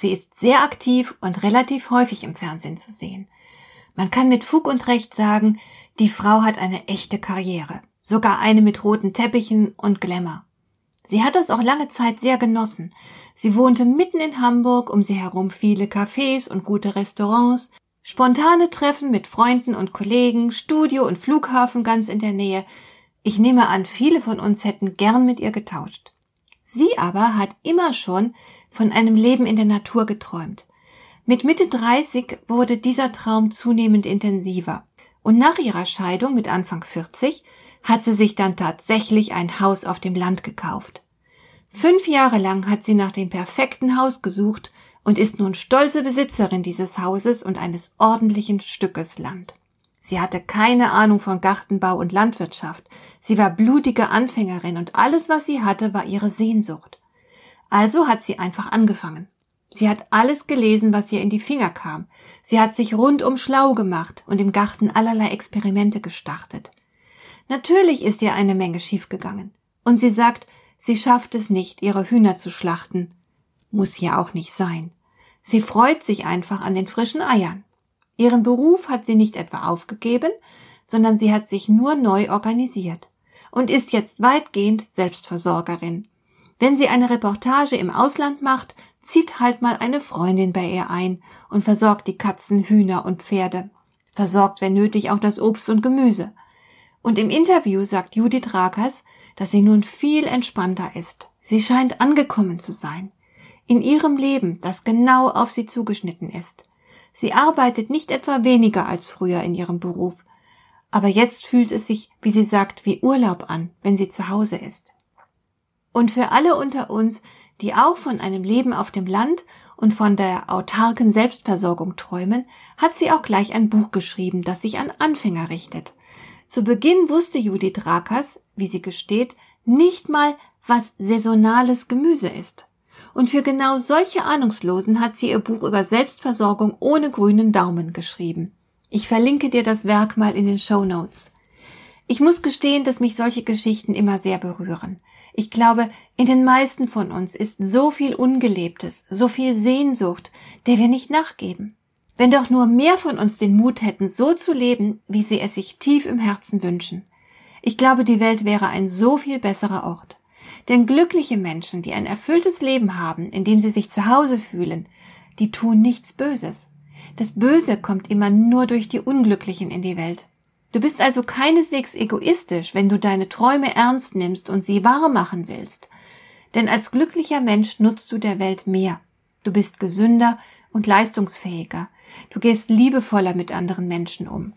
Sie ist sehr aktiv und relativ häufig im Fernsehen zu sehen. Man kann mit Fug und Recht sagen, die Frau hat eine echte Karriere, sogar eine mit roten Teppichen und Glamour. Sie hat das auch lange Zeit sehr genossen. Sie wohnte mitten in Hamburg, um sie herum viele Cafés und gute Restaurants, spontane Treffen mit Freunden und Kollegen, Studio und Flughafen ganz in der Nähe. Ich nehme an, viele von uns hätten gern mit ihr getauscht. Sie aber hat immer schon von einem Leben in der Natur geträumt. Mit Mitte 30 wurde dieser Traum zunehmend intensiver. Und nach ihrer Scheidung mit Anfang 40 hat sie sich dann tatsächlich ein Haus auf dem Land gekauft. Fünf Jahre lang hat sie nach dem perfekten Haus gesucht und ist nun stolze Besitzerin dieses Hauses und eines ordentlichen Stückes Land. Sie hatte keine Ahnung von Gartenbau und Landwirtschaft. Sie war blutige Anfängerin und alles, was sie hatte, war ihre Sehnsucht. Also hat sie einfach angefangen. Sie hat alles gelesen, was ihr in die Finger kam. Sie hat sich rundum schlau gemacht und im Garten allerlei Experimente gestartet. Natürlich ist ihr eine Menge schiefgegangen. Und sie sagt, sie schafft es nicht, ihre Hühner zu schlachten. Muss ja auch nicht sein. Sie freut sich einfach an den frischen Eiern. Ihren Beruf hat sie nicht etwa aufgegeben, sondern sie hat sich nur neu organisiert und ist jetzt weitgehend Selbstversorgerin. Wenn sie eine Reportage im Ausland macht, zieht halt mal eine Freundin bei ihr ein und versorgt die Katzen, Hühner und Pferde. Versorgt, wenn nötig, auch das Obst und Gemüse. Und im Interview sagt Judith Rakers, dass sie nun viel entspannter ist. Sie scheint angekommen zu sein. In ihrem Leben, das genau auf sie zugeschnitten ist. Sie arbeitet nicht etwa weniger als früher in ihrem Beruf. Aber jetzt fühlt es sich, wie sie sagt, wie Urlaub an, wenn sie zu Hause ist. Und für alle unter uns, die auch von einem Leben auf dem Land und von der autarken Selbstversorgung träumen, hat sie auch gleich ein Buch geschrieben, das sich an Anfänger richtet. Zu Beginn wusste Judith Rakers, wie sie gesteht, nicht mal, was saisonales Gemüse ist. Und für genau solche Ahnungslosen hat sie ihr Buch über Selbstversorgung ohne grünen Daumen geschrieben. Ich verlinke dir das Werk mal in den Show Notes. Ich muss gestehen, dass mich solche Geschichten immer sehr berühren. Ich glaube, in den meisten von uns ist so viel Ungelebtes, so viel Sehnsucht, der wir nicht nachgeben. Wenn doch nur mehr von uns den Mut hätten, so zu leben, wie sie es sich tief im Herzen wünschen. Ich glaube, die Welt wäre ein so viel besserer Ort. Denn glückliche Menschen, die ein erfülltes Leben haben, in dem sie sich zu Hause fühlen, die tun nichts Böses. Das Böse kommt immer nur durch die Unglücklichen in die Welt. Du bist also keineswegs egoistisch, wenn du deine Träume ernst nimmst und sie wahr machen willst. Denn als glücklicher Mensch nutzt du der Welt mehr. Du bist gesünder und leistungsfähiger. Du gehst liebevoller mit anderen Menschen um.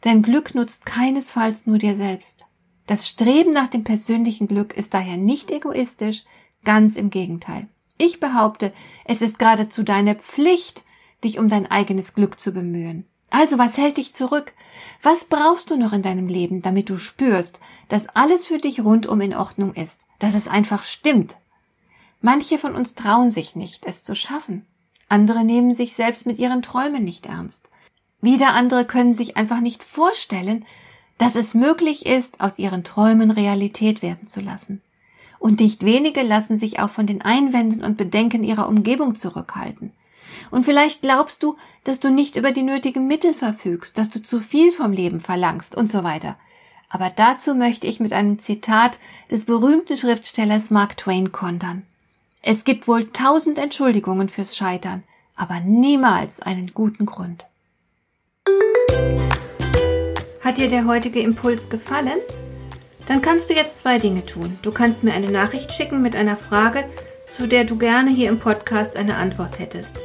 Dein Glück nutzt keinesfalls nur dir selbst. Das Streben nach dem persönlichen Glück ist daher nicht egoistisch, ganz im Gegenteil. Ich behaupte, es ist geradezu deine Pflicht, dich um dein eigenes Glück zu bemühen. Also was hält dich zurück? Was brauchst du noch in deinem Leben, damit du spürst, dass alles für dich rundum in Ordnung ist, dass es einfach stimmt? Manche von uns trauen sich nicht, es zu schaffen. Andere nehmen sich selbst mit ihren Träumen nicht ernst. Wieder andere können sich einfach nicht vorstellen, dass es möglich ist, aus ihren Träumen Realität werden zu lassen. Und nicht wenige lassen sich auch von den Einwänden und Bedenken ihrer Umgebung zurückhalten. Und vielleicht glaubst du, dass du nicht über die nötigen Mittel verfügst, dass du zu viel vom Leben verlangst und so weiter. Aber dazu möchte ich mit einem Zitat des berühmten Schriftstellers Mark Twain kontern. Es gibt wohl tausend Entschuldigungen fürs Scheitern, aber niemals einen guten Grund. Hat dir der heutige Impuls gefallen? Dann kannst du jetzt zwei Dinge tun. Du kannst mir eine Nachricht schicken mit einer Frage, zu der du gerne hier im Podcast eine Antwort hättest.